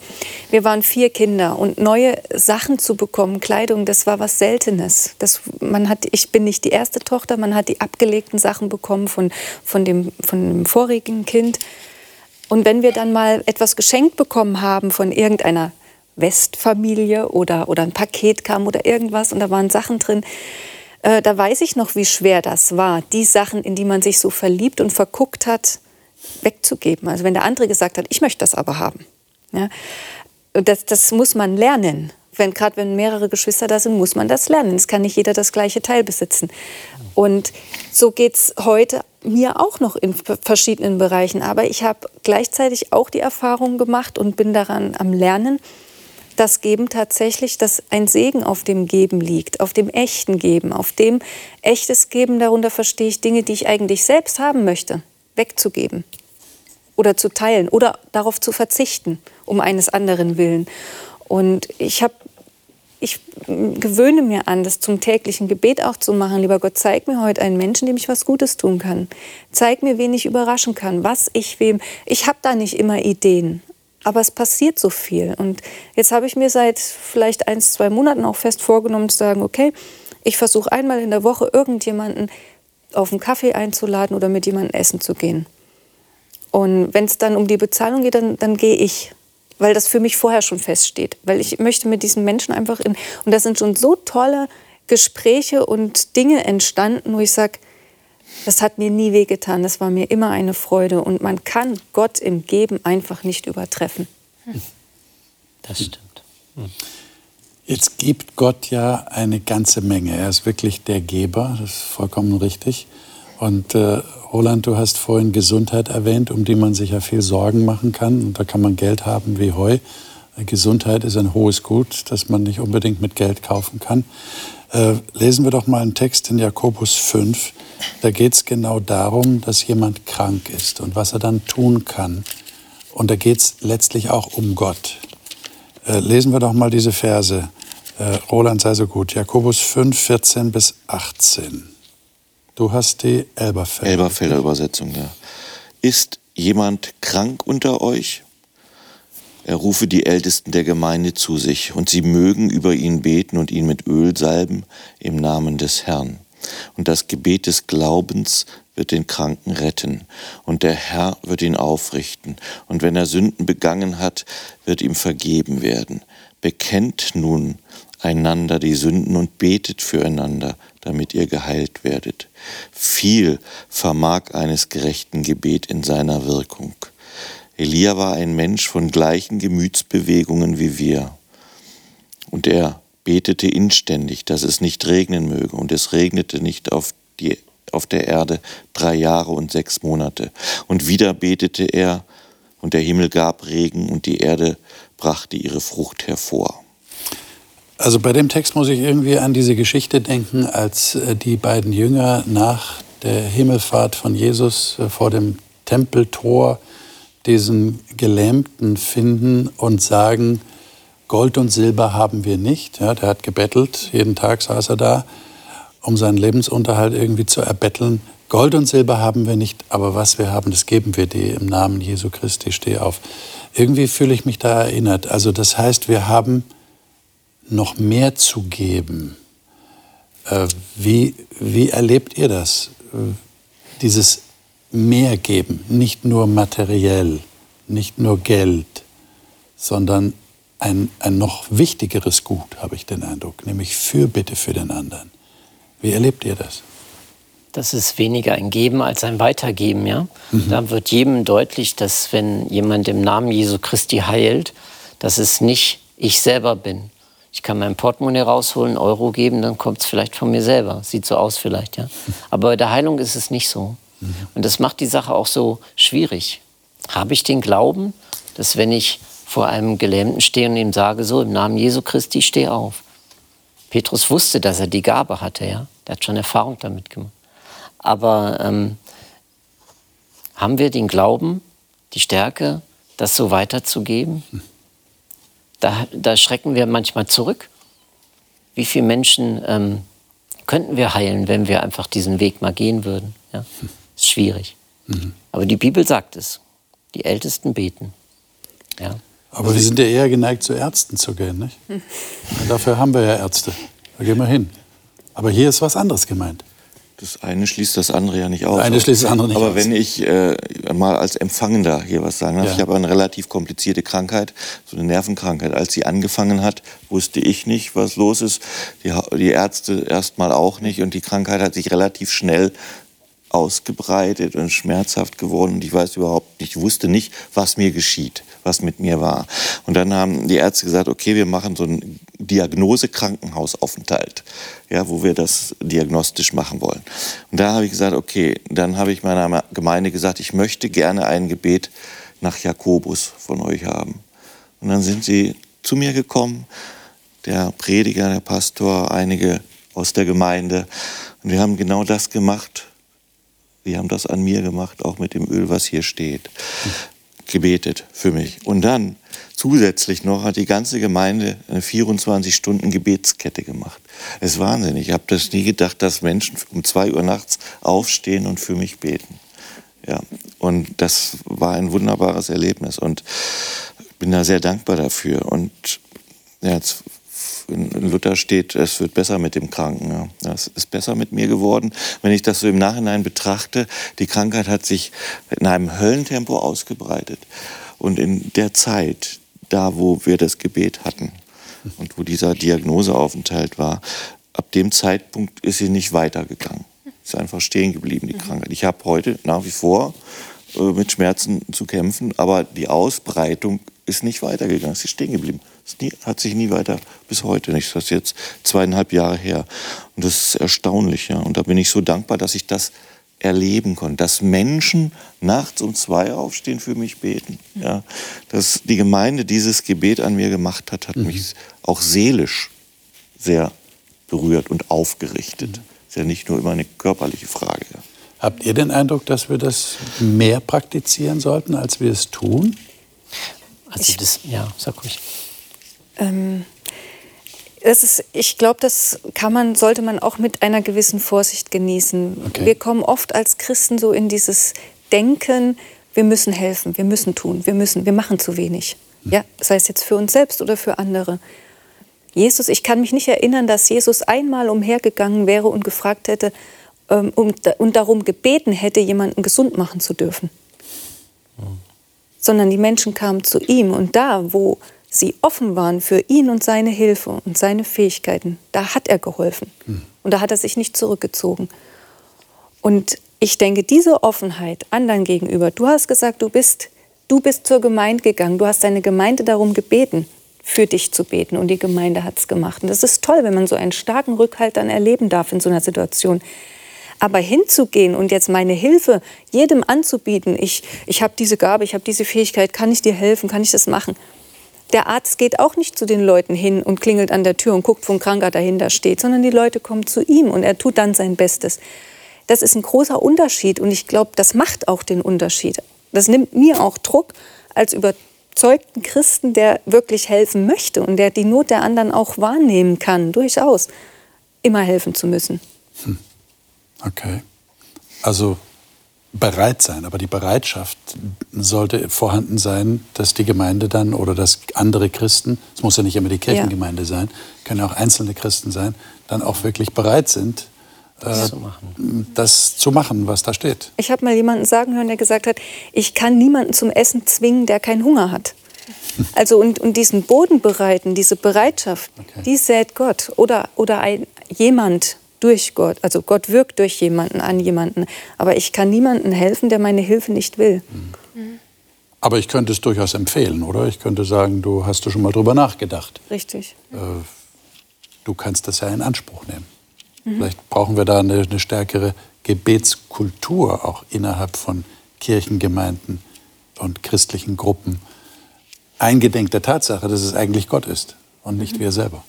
Wir waren vier Kinder und neue Sachen zu bekommen, Kleidung, das war was Seltenes. Das, man hat, ich bin nicht die erste Tochter, man hat die abgelegten Sachen bekommen von, von, dem, von dem vorigen Kind. Und wenn wir dann mal etwas geschenkt bekommen haben von irgendeiner Westfamilie oder, oder ein Paket kam oder irgendwas und da waren Sachen drin, äh, da weiß ich noch, wie schwer das war, die Sachen, in die man sich so verliebt und verguckt hat, wegzugeben. Also wenn der andere gesagt hat, ich möchte das aber haben. Ja? Das, das muss man lernen. Wenn, Gerade wenn mehrere Geschwister da sind, muss man das lernen. Es kann nicht jeder das gleiche Teil besitzen. Und so geht es heute mir auch noch in verschiedenen Bereichen. Aber ich habe gleichzeitig auch die Erfahrung gemacht und bin daran am Lernen, dass Geben tatsächlich, dass ein Segen auf dem Geben liegt, auf dem echten Geben, auf dem echtes Geben, darunter verstehe ich Dinge, die ich eigentlich selbst haben möchte, wegzugeben oder zu teilen oder darauf zu verzichten, um eines anderen willen. Und ich habe ich gewöhne mir an, das zum täglichen Gebet auch zu machen. Lieber Gott, zeig mir heute einen Menschen, dem ich was Gutes tun kann. Zeig mir, wen ich überraschen kann, was ich wem. Ich habe da nicht immer Ideen, aber es passiert so viel. Und jetzt habe ich mir seit vielleicht ein, zwei Monaten auch fest vorgenommen zu sagen, okay, ich versuche einmal in der Woche irgendjemanden auf einen Kaffee einzuladen oder mit jemandem essen zu gehen. Und wenn es dann um die Bezahlung geht, dann, dann gehe ich weil das für mich vorher schon feststeht. Weil ich möchte mit diesen Menschen einfach in, und da sind schon so tolle Gespräche und Dinge entstanden, wo ich sage, das hat mir nie wehgetan, das war mir immer eine Freude und man kann Gott im Geben einfach nicht übertreffen. Das stimmt. Jetzt gibt Gott ja eine ganze Menge. Er ist wirklich der Geber, das ist vollkommen richtig. Und äh, Roland, du hast vorhin Gesundheit erwähnt, um die man sich ja viel Sorgen machen kann. Und da kann man Geld haben wie Heu. Gesundheit ist ein hohes Gut, das man nicht unbedingt mit Geld kaufen kann. Äh, lesen wir doch mal einen Text in Jakobus 5. Da geht es genau darum, dass jemand krank ist und was er dann tun kann. Und da geht es letztlich auch um Gott. Äh, lesen wir doch mal diese Verse. Äh, Roland sei so gut. Jakobus 5, 14 bis 18. Du hast die Elberfelder. Elberfelder Übersetzung, ja. Ist jemand krank unter euch? Er rufe die Ältesten der Gemeinde zu sich, und sie mögen über ihn beten und ihn mit Öl salben im Namen des Herrn. Und das Gebet des Glaubens wird den Kranken retten, und der Herr wird ihn aufrichten, und wenn er Sünden begangen hat, wird ihm vergeben werden. Bekennt nun einander die Sünden und betet füreinander, damit ihr geheilt werdet. Viel vermag eines gerechten Gebet in seiner Wirkung. Elia war ein Mensch von gleichen Gemütsbewegungen wie wir. Und er betete inständig, dass es nicht regnen möge, und es regnete nicht auf, die, auf der Erde drei Jahre und sechs Monate. Und wieder betete er, und der Himmel gab Regen, und die Erde brachte ihre Frucht hervor. Also bei dem Text muss ich irgendwie an diese Geschichte denken, als äh, die beiden Jünger nach der Himmelfahrt von Jesus äh, vor dem Tempeltor diesen Gelähmten finden und sagen, Gold und Silber haben wir nicht. Ja, der hat gebettelt, jeden Tag saß er da, um seinen Lebensunterhalt irgendwie zu erbetteln. Gold und Silber haben wir nicht, aber was wir haben, das geben wir dir im Namen Jesu Christi, steh auf. Irgendwie fühle ich mich da erinnert. Also das heißt, wir haben noch mehr zu geben. Äh, wie, wie erlebt ihr das? Äh, dieses mehr geben, nicht nur materiell, nicht nur Geld, sondern ein, ein noch wichtigeres Gut, habe ich den Eindruck, nämlich Fürbitte für den anderen. Wie erlebt ihr das? Das ist weniger ein Geben als ein Weitergeben, ja. Mhm. Da wird jedem deutlich, dass wenn jemand im Namen Jesu Christi heilt, dass es nicht ich selber bin, ich kann mein Portemonnaie rausholen, Euro geben, dann kommt es vielleicht von mir selber. Sieht so aus vielleicht, ja. (laughs) Aber bei der Heilung ist es nicht so. Und das macht die Sache auch so schwierig. Habe ich den Glauben, dass wenn ich vor einem Gelähmten stehe und ihm sage, so im Namen Jesu Christi, steh auf. Petrus wusste, dass er die Gabe hatte, ja. Der hat schon Erfahrung damit gemacht. Aber ähm, haben wir den Glauben, die Stärke, das so weiterzugeben? da, da schrecken wir manchmal zurück. Wie viele Menschen ähm, könnten wir heilen, wenn wir einfach diesen Weg mal gehen würden? Ja? Ist schwierig. Mhm. Aber die Bibel sagt es. Die Ältesten beten. Ja. Aber wir sind ja eher geneigt, zu Ärzten zu gehen. Nicht? (laughs) Dafür haben wir ja Ärzte. Da gehen wir hin. Aber hier ist was anderes gemeint. Das eine schließt das andere ja nicht aus. Das eine schließt das andere nicht Aber aus. wenn ich äh, mal als Empfangender hier was sagen darf, ja. ich habe eine relativ komplizierte Krankheit, so eine Nervenkrankheit. Als sie angefangen hat, wusste ich nicht, was los ist. Die, die Ärzte erst mal auch nicht. Und die Krankheit hat sich relativ schnell ausgebreitet und schmerzhaft geworden. Und ich weiß überhaupt ich wusste nicht, was mir geschieht, was mit mir war. Und dann haben die Ärzte gesagt, okay, wir machen so einen Diagnose-Krankenhausaufenthalt, ja, wo wir das diagnostisch machen wollen. Und da habe ich gesagt, okay, dann habe ich meiner Gemeinde gesagt, ich möchte gerne ein Gebet nach Jakobus von euch haben. Und dann sind sie zu mir gekommen, der Prediger, der Pastor, einige aus der Gemeinde. Und wir haben genau das gemacht, Sie haben das an mir gemacht, auch mit dem Öl, was hier steht. gebetet für mich. Und dann zusätzlich noch hat die ganze Gemeinde eine 24-Stunden-Gebetskette gemacht. Es ist wahnsinnig. Ich habe das nie gedacht, dass Menschen um zwei Uhr nachts aufstehen und für mich beten. Ja, und das war ein wunderbares Erlebnis und bin da sehr dankbar dafür. Und ja, jetzt in Luther steht, es wird besser mit dem Kranken. Ja. Es ist besser mit mir geworden. Wenn ich das so im Nachhinein betrachte, die Krankheit hat sich in einem Höllentempo ausgebreitet. Und in der Zeit, da wo wir das Gebet hatten und wo dieser Diagnoseaufenthalt war, ab dem Zeitpunkt ist sie nicht weitergegangen. Ist einfach stehen geblieben, die Krankheit. Ich habe heute nach wie vor äh, mit Schmerzen zu kämpfen, aber die Ausbreitung ist nicht weitergegangen, ist stehen geblieben. Es nie, hat sich nie weiter, bis heute nicht. Das ist jetzt zweieinhalb Jahre her. Und das ist erstaunlich, ja. Und da bin ich so dankbar, dass ich das erleben konnte, dass Menschen nachts um zwei aufstehen, für mich beten. Ja, dass die Gemeinde dieses Gebet an mir gemacht hat, hat mhm. mich auch seelisch sehr berührt und aufgerichtet. Mhm. Ist ja nicht nur immer eine körperliche Frage. Habt ihr den Eindruck, dass wir das mehr praktizieren sollten, als wir es tun? Also das, ja, sag ruhig. Ähm, das ist, ich glaube, das kann man, sollte man auch mit einer gewissen Vorsicht genießen. Okay. Wir kommen oft als Christen so in dieses Denken, wir müssen helfen, wir müssen tun, wir müssen, wir machen zu wenig. Hm. Ja, sei es jetzt für uns selbst oder für andere. Jesus, ich kann mich nicht erinnern, dass Jesus einmal umhergegangen wäre und gefragt hätte ähm, um, und darum gebeten hätte, jemanden gesund machen zu dürfen. Hm. Sondern die Menschen kamen zu ihm und da, wo sie offen waren für ihn und seine Hilfe und seine Fähigkeiten, da hat er geholfen. Mhm. Und da hat er sich nicht zurückgezogen. Und ich denke, diese Offenheit anderen gegenüber, du hast gesagt, du bist, du bist zur Gemeinde gegangen, du hast deine Gemeinde darum gebeten, für dich zu beten und die Gemeinde hat es gemacht. Und das ist toll, wenn man so einen starken Rückhalt dann erleben darf in so einer Situation. Aber hinzugehen und jetzt meine Hilfe jedem anzubieten, ich, ich habe diese Gabe, ich habe diese Fähigkeit, kann ich dir helfen, kann ich das machen? Der Arzt geht auch nicht zu den Leuten hin und klingelt an der Tür und guckt, wo ein Kranker dahinter steht, sondern die Leute kommen zu ihm und er tut dann sein Bestes. Das ist ein großer Unterschied und ich glaube, das macht auch den Unterschied. Das nimmt mir auch Druck als überzeugten Christen, der wirklich helfen möchte und der die Not der anderen auch wahrnehmen kann, durchaus immer helfen zu müssen. Hm. Okay. Also bereit sein. Aber die Bereitschaft sollte vorhanden sein, dass die Gemeinde dann oder dass andere Christen, es muss ja nicht immer die Kirchengemeinde ja. sein, können auch einzelne Christen sein, dann auch wirklich bereit sind, das, äh, zu, machen. das zu machen, was da steht. Ich habe mal jemanden sagen hören, der gesagt hat, ich kann niemanden zum Essen zwingen, der keinen Hunger hat. (laughs) Also und, und diesen Boden bereiten, diese Bereitschaft, okay. die sät Gott oder, oder ein, jemand durch Gott. Also Gott wirkt durch jemanden an jemanden. Aber ich kann niemandem helfen, der meine Hilfe nicht will. Mhm. Aber ich könnte es durchaus empfehlen, oder? Ich könnte sagen, du hast du schon mal drüber nachgedacht. Richtig. Äh, du kannst das ja in Anspruch nehmen. Mhm. Vielleicht brauchen wir da eine, eine stärkere Gebetskultur auch innerhalb von Kirchengemeinden und christlichen Gruppen. Eingedenk der Tatsache, dass es eigentlich Gott ist und nicht mhm. wir selber.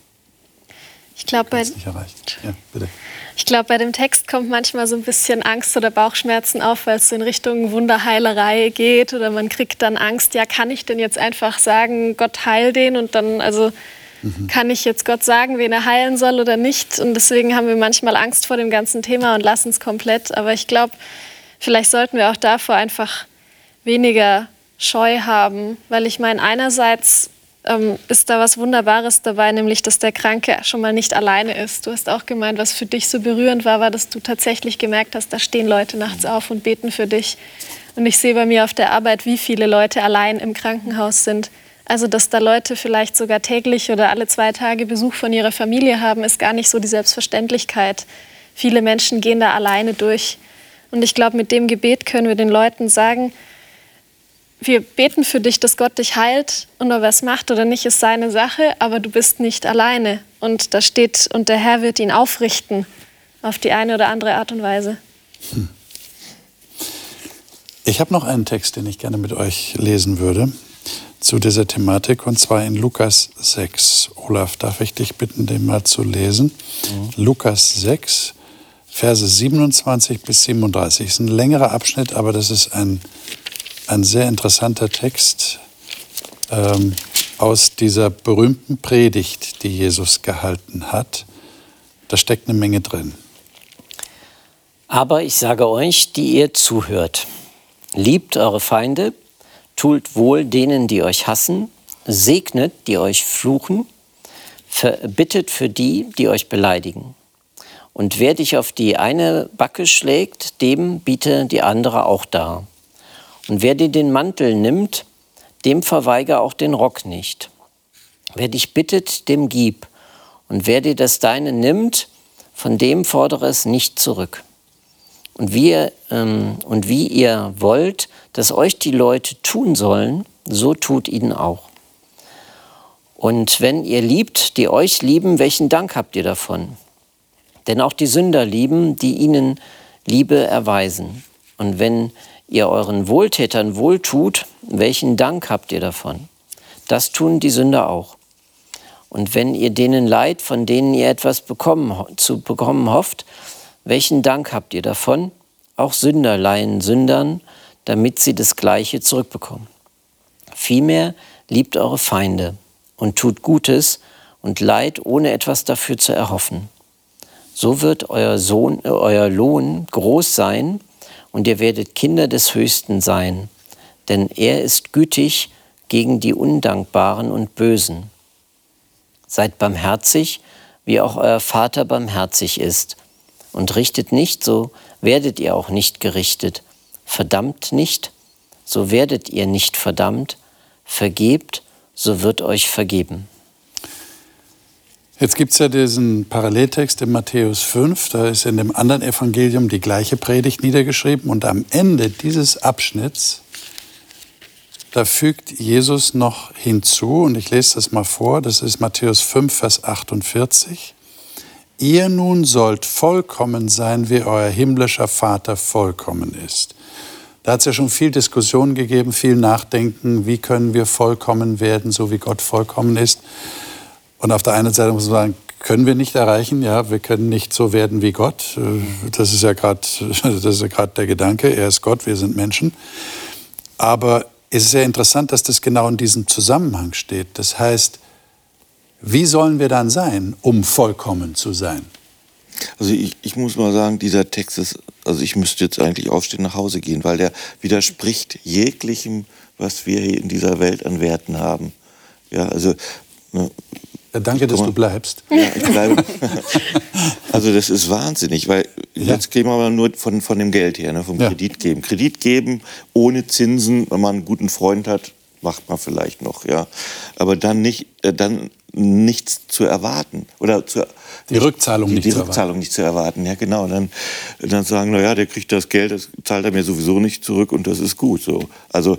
Ich glaube, bei, ja, glaub, bei dem Text kommt manchmal so ein bisschen Angst oder Bauchschmerzen auf, weil es in Richtung Wunderheilerei geht oder man kriegt dann Angst, ja, kann ich denn jetzt einfach sagen, Gott heil den und dann, also mhm. kann ich jetzt Gott sagen, wen er heilen soll oder nicht? Und deswegen haben wir manchmal Angst vor dem ganzen Thema und lassen es komplett. Aber ich glaube, vielleicht sollten wir auch davor einfach weniger Scheu haben, weil ich meine, einerseits ähm, ist da was Wunderbares dabei, nämlich dass der Kranke schon mal nicht alleine ist. Du hast auch gemeint, was für dich so berührend war, war, dass du tatsächlich gemerkt hast, da stehen Leute nachts auf und beten für dich. Und ich sehe bei mir auf der Arbeit, wie viele Leute allein im Krankenhaus sind. Also, dass da Leute vielleicht sogar täglich oder alle zwei Tage Besuch von ihrer Familie haben, ist gar nicht so die Selbstverständlichkeit. Viele Menschen gehen da alleine durch. Und ich glaube, mit dem Gebet können wir den Leuten sagen, wir beten für dich, dass Gott dich heilt und ob er es macht oder nicht, ist seine Sache, aber du bist nicht alleine. Und da steht, und der Herr wird ihn aufrichten auf die eine oder andere Art und Weise. Hm. Ich habe noch einen Text, den ich gerne mit euch lesen würde zu dieser Thematik, und zwar in Lukas 6. Olaf, darf ich dich bitten, den mal zu lesen? Mhm. Lukas 6, Verse 27 bis 37. Ist ein längerer Abschnitt, aber das ist ein ein sehr interessanter Text ähm, aus dieser berühmten Predigt, die Jesus gehalten hat. Da steckt eine Menge drin. Aber ich sage euch, die ihr zuhört, liebt eure Feinde, tut wohl denen, die euch hassen, segnet, die euch fluchen, bittet für die, die euch beleidigen. Und wer dich auf die eine Backe schlägt, dem biete die andere auch dar. Und wer dir den Mantel nimmt, dem verweige auch den Rock nicht. Wer dich bittet, dem gib. Und wer dir das Deine nimmt, von dem fordere es nicht zurück. Und wie, ihr, ähm, und wie ihr wollt, dass euch die Leute tun sollen, so tut ihnen auch. Und wenn ihr liebt, die euch lieben, welchen Dank habt ihr davon? Denn auch die Sünder lieben, die ihnen Liebe erweisen. Und wenn ihr euren Wohltätern wohltut, welchen Dank habt ihr davon? Das tun die Sünder auch. Und wenn ihr denen leid, von denen ihr etwas bekommen, zu bekommen hofft, welchen Dank habt ihr davon? Auch Sünder leihen Sündern, damit sie das Gleiche zurückbekommen. Vielmehr liebt eure Feinde und tut Gutes und Leid, ohne etwas dafür zu erhoffen. So wird euer, Sohn, äh, euer Lohn groß sein und ihr werdet Kinder des Höchsten sein, denn er ist gütig gegen die Undankbaren und Bösen. Seid barmherzig, wie auch euer Vater barmherzig ist, und richtet nicht, so werdet ihr auch nicht gerichtet. Verdammt nicht, so werdet ihr nicht verdammt. Vergebt, so wird euch vergeben. Jetzt gibt es ja diesen Paralleltext in Matthäus 5, da ist in dem anderen Evangelium die gleiche Predigt niedergeschrieben und am Ende dieses Abschnitts, da fügt Jesus noch hinzu, und ich lese das mal vor, das ist Matthäus 5, Vers 48. Ihr nun sollt vollkommen sein, wie euer himmlischer Vater vollkommen ist. Da hat es ja schon viel Diskussion gegeben, viel Nachdenken, wie können wir vollkommen werden, so wie Gott vollkommen ist. Und auf der einen Seite muss man sagen, können wir nicht erreichen, ja, wir können nicht so werden wie Gott. Das ist ja gerade (laughs) ja der Gedanke, er ist Gott, wir sind Menschen. Aber es ist sehr interessant, dass das genau in diesem Zusammenhang steht. Das heißt, wie sollen wir dann sein, um vollkommen zu sein? Also ich, ich muss mal sagen, dieser Text ist, also ich müsste jetzt eigentlich aufstehen, nach Hause gehen, weil der widerspricht jeglichem, was wir hier in dieser Welt an Werten haben. Ja, also ne, ja, danke, dass du bleibst. Ja, ich bleibe. (laughs) also das ist wahnsinnig, weil ja. jetzt gehen wir mal nur von, von dem Geld her, ne, vom ja. Kredit geben. Kredit geben ohne Zinsen, wenn man einen guten Freund hat, macht man vielleicht noch, ja. Aber dann nicht, äh, dann nichts zu erwarten oder zu, die Rückzahlung, die, nicht, die zu Rückzahlung nicht zu erwarten. Ja, genau. Dann, dann sagen, na ja, der kriegt das Geld, das zahlt er mir sowieso nicht zurück und das ist gut. So, also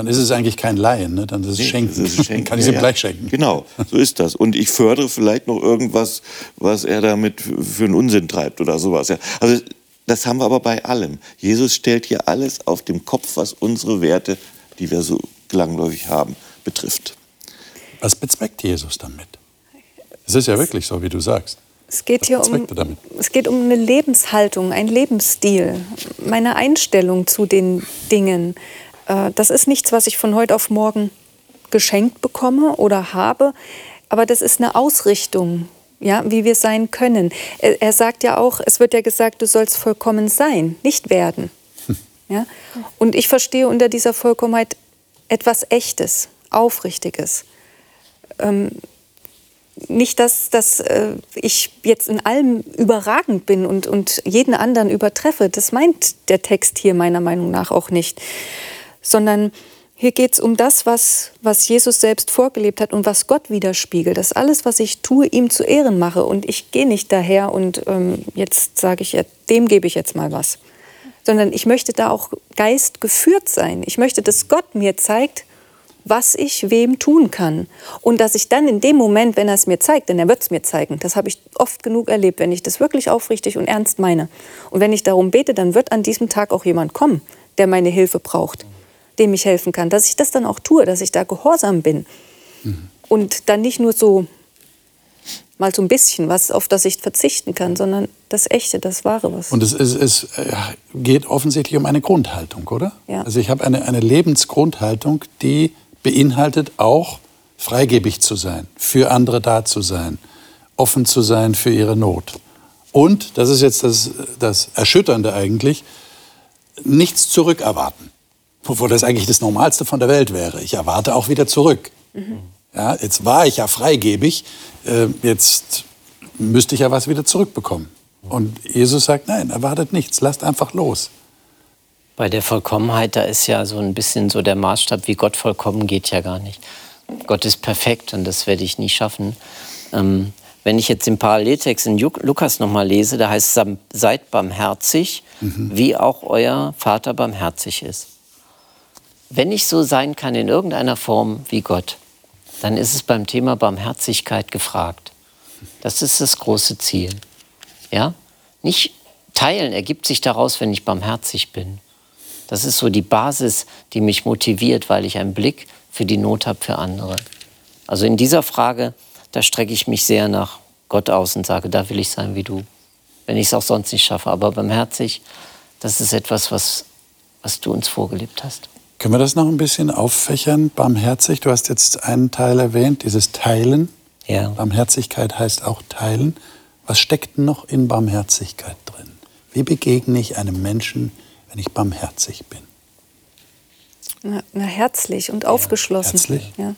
dann ist es eigentlich kein Leihen, ne? dann ist es nee, Schenken. Ist Schenken. (laughs) Kann ich es ihm ja, gleich schenken. Genau, so ist das. Und ich fördere vielleicht noch irgendwas, was er damit für einen Unsinn treibt oder sowas. Ja. Also das haben wir aber bei allem. Jesus stellt hier alles auf dem Kopf, was unsere Werte, die wir so langläufig haben, betrifft. Was bezweckt Jesus damit? Es ist ja wirklich so, wie du sagst. Es geht hier um, es geht um eine Lebenshaltung, ein Lebensstil, meine Einstellung zu den Dingen. Äh, das ist nichts, was ich von heute auf morgen geschenkt bekomme oder habe, aber das ist eine Ausrichtung, ja, wie wir sein können. Er sagt ja auch, es wird ja gesagt, du sollst vollkommen sein, nicht werden. Ja? Und ich verstehe unter dieser Vollkommenheit etwas Echtes, Aufrichtiges. Ähm, nicht, dass, dass äh, ich jetzt in allem überragend bin und, und jeden anderen übertreffe. Das meint der Text hier meiner Meinung nach auch nicht. Sondern hier geht es um das, was, was Jesus selbst vorgelebt hat und was Gott widerspiegelt. Das alles, was ich tue, ihm zu Ehren mache. Und ich gehe nicht daher und ähm, jetzt sage ich, ja, dem gebe ich jetzt mal was. Sondern ich möchte da auch Geist geführt sein. Ich möchte, dass Gott mir zeigt, was ich wem tun kann. Und dass ich dann in dem Moment, wenn er es mir zeigt, denn er wird es mir zeigen, das habe ich oft genug erlebt, wenn ich das wirklich aufrichtig und ernst meine. Und wenn ich darum bete, dann wird an diesem Tag auch jemand kommen, der meine Hilfe braucht, dem ich helfen kann. Dass ich das dann auch tue, dass ich da gehorsam bin. Mhm. Und dann nicht nur so mal so ein bisschen was, auf das ich verzichten kann, sondern das Echte, das Wahre was. Und es, es, es äh, geht offensichtlich um eine Grundhaltung, oder? Ja. Also ich habe eine, eine Lebensgrundhaltung, die beinhaltet auch freigebig zu sein, für andere da zu sein, offen zu sein für ihre Not. Und, das ist jetzt das, das Erschütternde eigentlich, nichts zurückerwarten. Obwohl das eigentlich das Normalste von der Welt wäre. Ich erwarte auch wieder zurück. Mhm. Ja, jetzt war ich ja freigebig, äh, jetzt müsste ich ja was wieder zurückbekommen. Und Jesus sagt, nein, erwartet nichts, lasst einfach los. Bei der Vollkommenheit, da ist ja so ein bisschen so der Maßstab, wie Gott vollkommen geht ja gar nicht. Gott ist perfekt und das werde ich nie schaffen. Ähm, wenn ich jetzt den Paralleltext in Lukas nochmal lese, da heißt es, seid barmherzig, mhm. wie auch euer Vater barmherzig ist. Wenn ich so sein kann in irgendeiner Form wie Gott, dann ist es beim Thema Barmherzigkeit gefragt. Das ist das große Ziel. Ja? Nicht teilen ergibt sich daraus, wenn ich barmherzig bin. Das ist so die Basis, die mich motiviert, weil ich einen Blick für die Not habe für andere. Also in dieser Frage, da strecke ich mich sehr nach Gott aus und sage, da will ich sein wie du. Wenn ich es auch sonst nicht schaffe. Aber barmherzig, das ist etwas, was, was du uns vorgelebt hast. Können wir das noch ein bisschen auffächern? Barmherzig, du hast jetzt einen Teil erwähnt, dieses Teilen. Ja. Barmherzigkeit heißt auch teilen. Was steckt noch in Barmherzigkeit drin? Wie begegne ich einem Menschen, wenn ich barmherzig bin? Na, na herzlich und aufgeschlossen. Herzlich? Ja.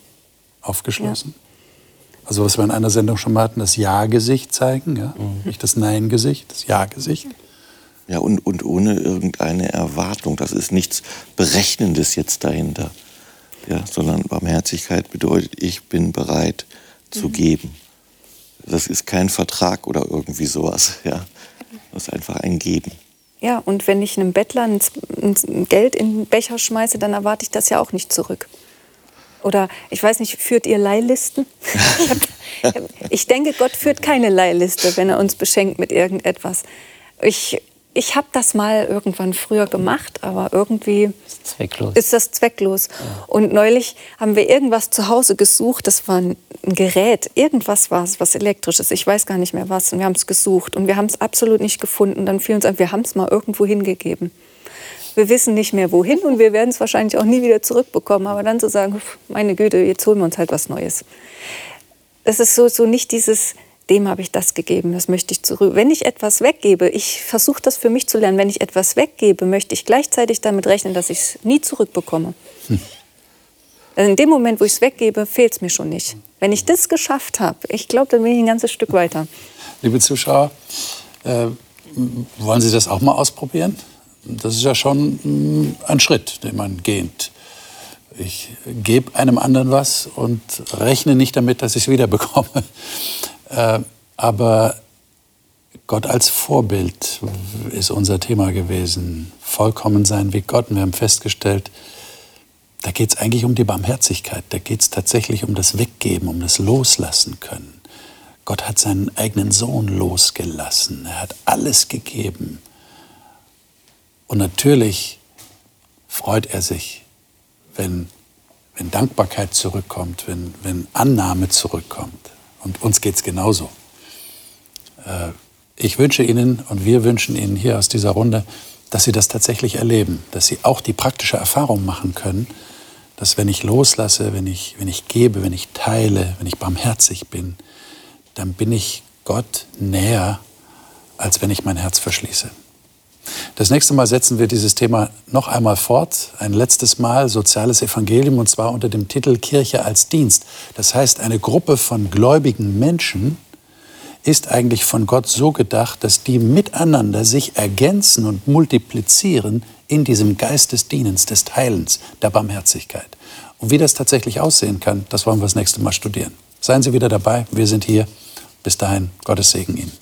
Aufgeschlossen? Ja. Also was wir in einer Sendung schon mal hatten, das Ja-Gesicht zeigen, ja? Mhm. nicht das Nein-Gesicht, das Ja-Gesicht. Ja, und, und ohne irgendeine Erwartung. Das ist nichts Berechnendes jetzt dahinter. Ja, sondern Barmherzigkeit bedeutet, ich bin bereit zu mhm. geben. Das ist kein Vertrag oder irgendwie sowas. (laughs) Ja. Das ist einfach ein Geben. Ja, und wenn ich einem Bettler ein, ein Geld in den Becher schmeiße, dann erwarte ich das ja auch nicht zurück. Oder ich weiß nicht, führt ihr Leihlisten? ich, (laughs) hab, ich denke, Gott führt keine Leihliste, wenn er uns beschenkt mit irgendetwas. Ich, ich habe das mal irgendwann früher gemacht, aber irgendwie zwecklos. ist das zwecklos. Ja. Und neulich haben wir irgendwas zu Hause gesucht, das war ein Gerät, irgendwas war es, was elektrisches, ich weiß gar nicht mehr was. Und wir haben es gesucht und wir haben es absolut nicht gefunden. Dann fiel uns ein, wir haben es mal irgendwo hingegeben. Wir wissen nicht mehr wohin und wir werden es wahrscheinlich auch nie wieder zurückbekommen. Aber dann zu sagen, meine Güte, jetzt holen wir uns halt was Neues. Das ist so, so nicht dieses dem habe ich das gegeben, das möchte ich zurück. Wenn ich etwas weggebe, ich versuche das für mich zu lernen, wenn ich etwas weggebe, möchte ich gleichzeitig damit rechnen, dass ich es nie zurückbekomme. Hm. Also in dem Moment, wo ich es weggebe, fehlt es mir schon nicht. Wenn ich das geschafft habe, ich glaube, dann bin ich ein ganzes Stück weiter. Liebe Zuschauer, äh, wollen Sie das auch mal ausprobieren? Das ist ja schon mm, ein Schritt, den man geht. Ich gebe einem anderen was und rechne nicht damit, dass ich es wieder bekomme. Äh, aber Gott als Vorbild ist unser Thema gewesen. Vollkommen sein wie Gott. Und wir haben festgestellt, da geht es eigentlich um die Barmherzigkeit. Da geht es tatsächlich um das Weggeben, um das Loslassen können. Gott hat seinen eigenen Sohn losgelassen. Er hat alles gegeben. Und natürlich freut er sich, wenn, wenn Dankbarkeit zurückkommt, wenn, wenn Annahme zurückkommt. Und uns geht es genauso. Äh, ich wünsche Ihnen und wir wünschen Ihnen hier aus dieser Runde, dass Sie das tatsächlich erleben, dass Sie auch die praktische Erfahrung machen können, dass wenn ich loslasse, wenn ich, wenn ich gebe, wenn ich teile, wenn ich barmherzig bin, dann bin ich Gott näher, als wenn ich mein Herz verschließe. Das nächste Mal setzen wir dieses Thema noch einmal fort, ein letztes Mal soziales Evangelium und zwar unter dem Titel Kirche als Dienst. Das heißt, eine Gruppe von gläubigen Menschen ist eigentlich von Gott so gedacht, dass die miteinander sich ergänzen und multiplizieren in diesem Geist des Dienens, des Teilens, der Barmherzigkeit. Und wie das tatsächlich aussehen kann, das wollen wir das nächste Mal studieren. Seien Sie wieder dabei, wir sind hier. Bis dahin, Gottes Segen Ihnen.